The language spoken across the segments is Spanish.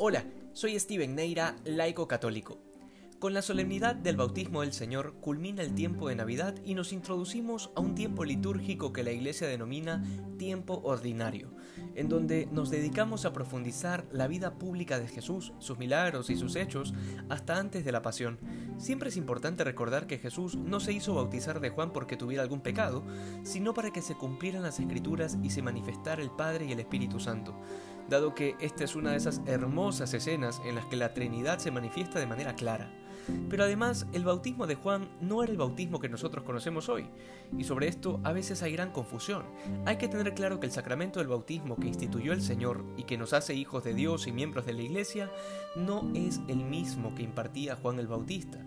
Hola, soy Steven Neira, laico católico. Con la solemnidad del bautismo del Señor culmina el tiempo de Navidad y nos introducimos a un tiempo litúrgico que la Iglesia denomina tiempo ordinario, en donde nos dedicamos a profundizar la vida pública de Jesús, sus milagros y sus hechos hasta antes de la pasión. Siempre es importante recordar que Jesús no se hizo bautizar de Juan porque tuviera algún pecado, sino para que se cumplieran las escrituras y se manifestara el Padre y el Espíritu Santo dado que esta es una de esas hermosas escenas en las que la Trinidad se manifiesta de manera clara. Pero además, el bautismo de Juan no era el bautismo que nosotros conocemos hoy, y sobre esto a veces hay gran confusión. Hay que tener claro que el sacramento del bautismo que instituyó el Señor y que nos hace hijos de Dios y miembros de la Iglesia no es el mismo que impartía Juan el Bautista.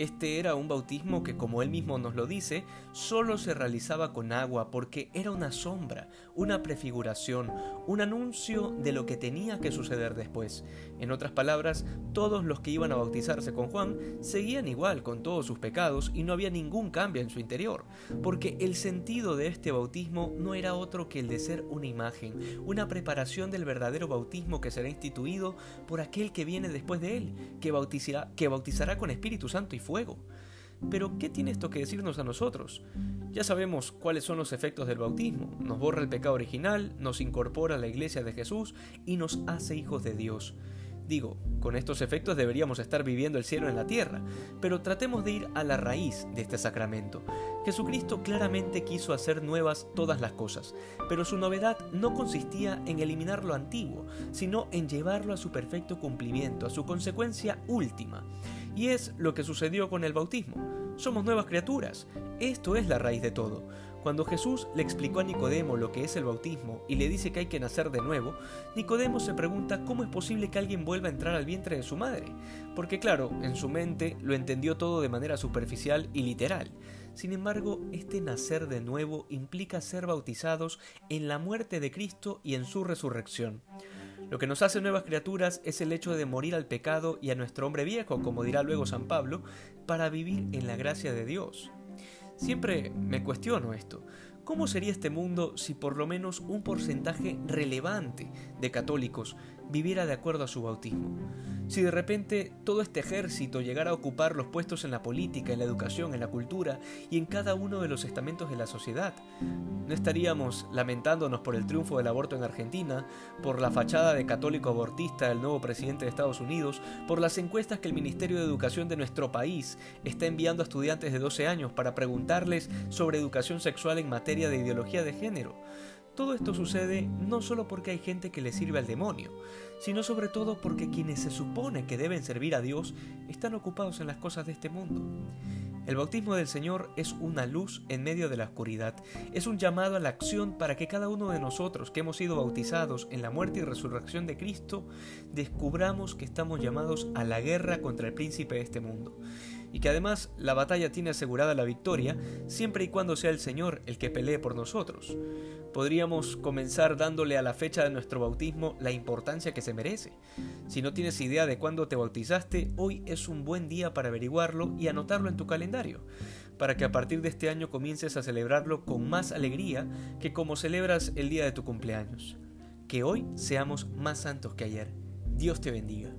Este era un bautismo que, como él mismo nos lo dice, solo se realizaba con agua porque era una sombra, una prefiguración, un anuncio de lo que tenía que suceder después. En otras palabras, todos los que iban a bautizarse con Juan seguían igual con todos sus pecados y no había ningún cambio en su interior, porque el sentido de este bautismo no era otro que el de ser una imagen, una preparación del verdadero bautismo que será instituido por aquel que viene después de él, que bautizará, con Espíritu Santo y. Pero, ¿qué tiene esto que decirnos a nosotros? Ya sabemos cuáles son los efectos del bautismo. Nos borra el pecado original, nos incorpora a la iglesia de Jesús y nos hace hijos de Dios. Digo, con estos efectos deberíamos estar viviendo el cielo en la tierra, pero tratemos de ir a la raíz de este sacramento. Jesucristo claramente quiso hacer nuevas todas las cosas, pero su novedad no consistía en eliminar lo antiguo, sino en llevarlo a su perfecto cumplimiento, a su consecuencia última. Y es lo que sucedió con el bautismo. Somos nuevas criaturas. Esto es la raíz de todo. Cuando Jesús le explicó a Nicodemo lo que es el bautismo y le dice que hay que nacer de nuevo, Nicodemo se pregunta cómo es posible que alguien vuelva a entrar al vientre de su madre. Porque claro, en su mente lo entendió todo de manera superficial y literal. Sin embargo, este nacer de nuevo implica ser bautizados en la muerte de Cristo y en su resurrección. Lo que nos hace nuevas criaturas es el hecho de morir al pecado y a nuestro hombre viejo, como dirá luego San Pablo, para vivir en la gracia de Dios. Siempre me cuestiono esto. ¿Cómo sería este mundo si por lo menos un porcentaje relevante de católicos viviera de acuerdo a su bautismo? Si de repente todo este ejército llegara a ocupar los puestos en la política, en la educación, en la cultura y en cada uno de los estamentos de la sociedad, no estaríamos lamentándonos por el triunfo del aborto en Argentina, por la fachada de católico abortista del nuevo presidente de Estados Unidos, por las encuestas que el Ministerio de Educación de nuestro país está enviando a estudiantes de 12 años para preguntarles sobre educación sexual en materia de ideología de género. Todo esto sucede no solo porque hay gente que le sirve al demonio, sino sobre todo porque quienes se supone que deben servir a Dios están ocupados en las cosas de este mundo. El bautismo del Señor es una luz en medio de la oscuridad, es un llamado a la acción para que cada uno de nosotros que hemos sido bautizados en la muerte y resurrección de Cristo, descubramos que estamos llamados a la guerra contra el príncipe de este mundo y que además la batalla tiene asegurada la victoria siempre y cuando sea el Señor el que pelee por nosotros. Podríamos comenzar dándole a la fecha de nuestro bautismo la importancia que se merece. Si no tienes idea de cuándo te bautizaste, hoy es un buen día para averiguarlo y anotarlo en tu calendario, para que a partir de este año comiences a celebrarlo con más alegría que como celebras el día de tu cumpleaños. Que hoy seamos más santos que ayer. Dios te bendiga.